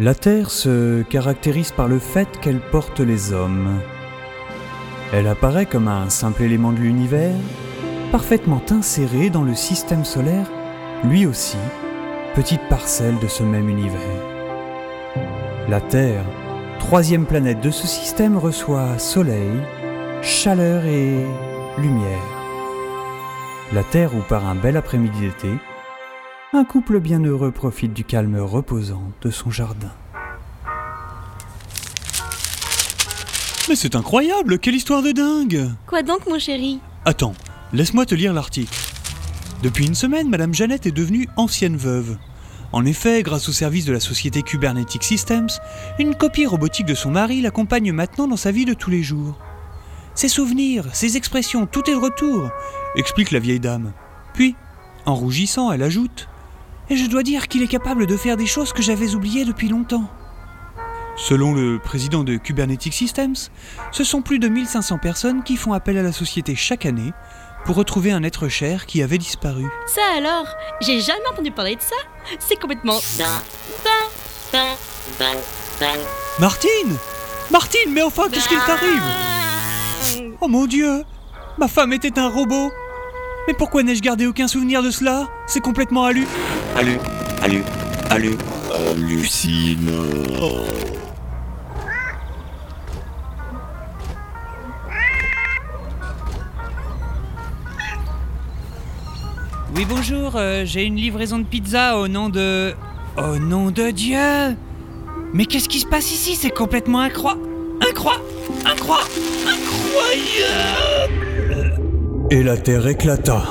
La Terre se caractérise par le fait qu'elle porte les hommes. Elle apparaît comme un simple élément de l'univers, parfaitement inséré dans le système solaire, lui aussi, petite parcelle de ce même univers. La Terre, troisième planète de ce système, reçoit soleil, chaleur et lumière. La Terre où par un bel après-midi d'été, un couple bienheureux profite du calme reposant de son jardin. Mais c'est incroyable, quelle histoire de dingue Quoi donc, mon chéri? Attends, laisse-moi te lire l'article. Depuis une semaine, Madame Jeannette est devenue ancienne veuve. En effet, grâce au service de la société Kubernetic Systems, une copie robotique de son mari l'accompagne maintenant dans sa vie de tous les jours. Ses souvenirs, ses expressions, tout est de retour, explique la vieille dame. Puis, en rougissant, elle ajoute Et je dois dire qu'il est capable de faire des choses que j'avais oubliées depuis longtemps. Selon le président de Kubernetic Systems, ce sont plus de 1500 personnes qui font appel à la société chaque année pour retrouver un être cher qui avait disparu. Ça alors J'ai jamais entendu parler de ça. C'est complètement... Martine Martine, mais enfin, qu'est-ce qu'il t'arrive. Oh mon dieu Ma femme était un robot. Mais pourquoi n'ai-je gardé aucun souvenir de cela? C'est complètement hallu... Allu, allu, allu, hallucinant. Oui, bonjour, euh, j'ai une livraison de pizza au nom de. Au nom de Dieu Mais qu'est-ce qui se passe ici? C'est complètement incroyable Incroyable Incroyable Incroyable Et la Terre éclata.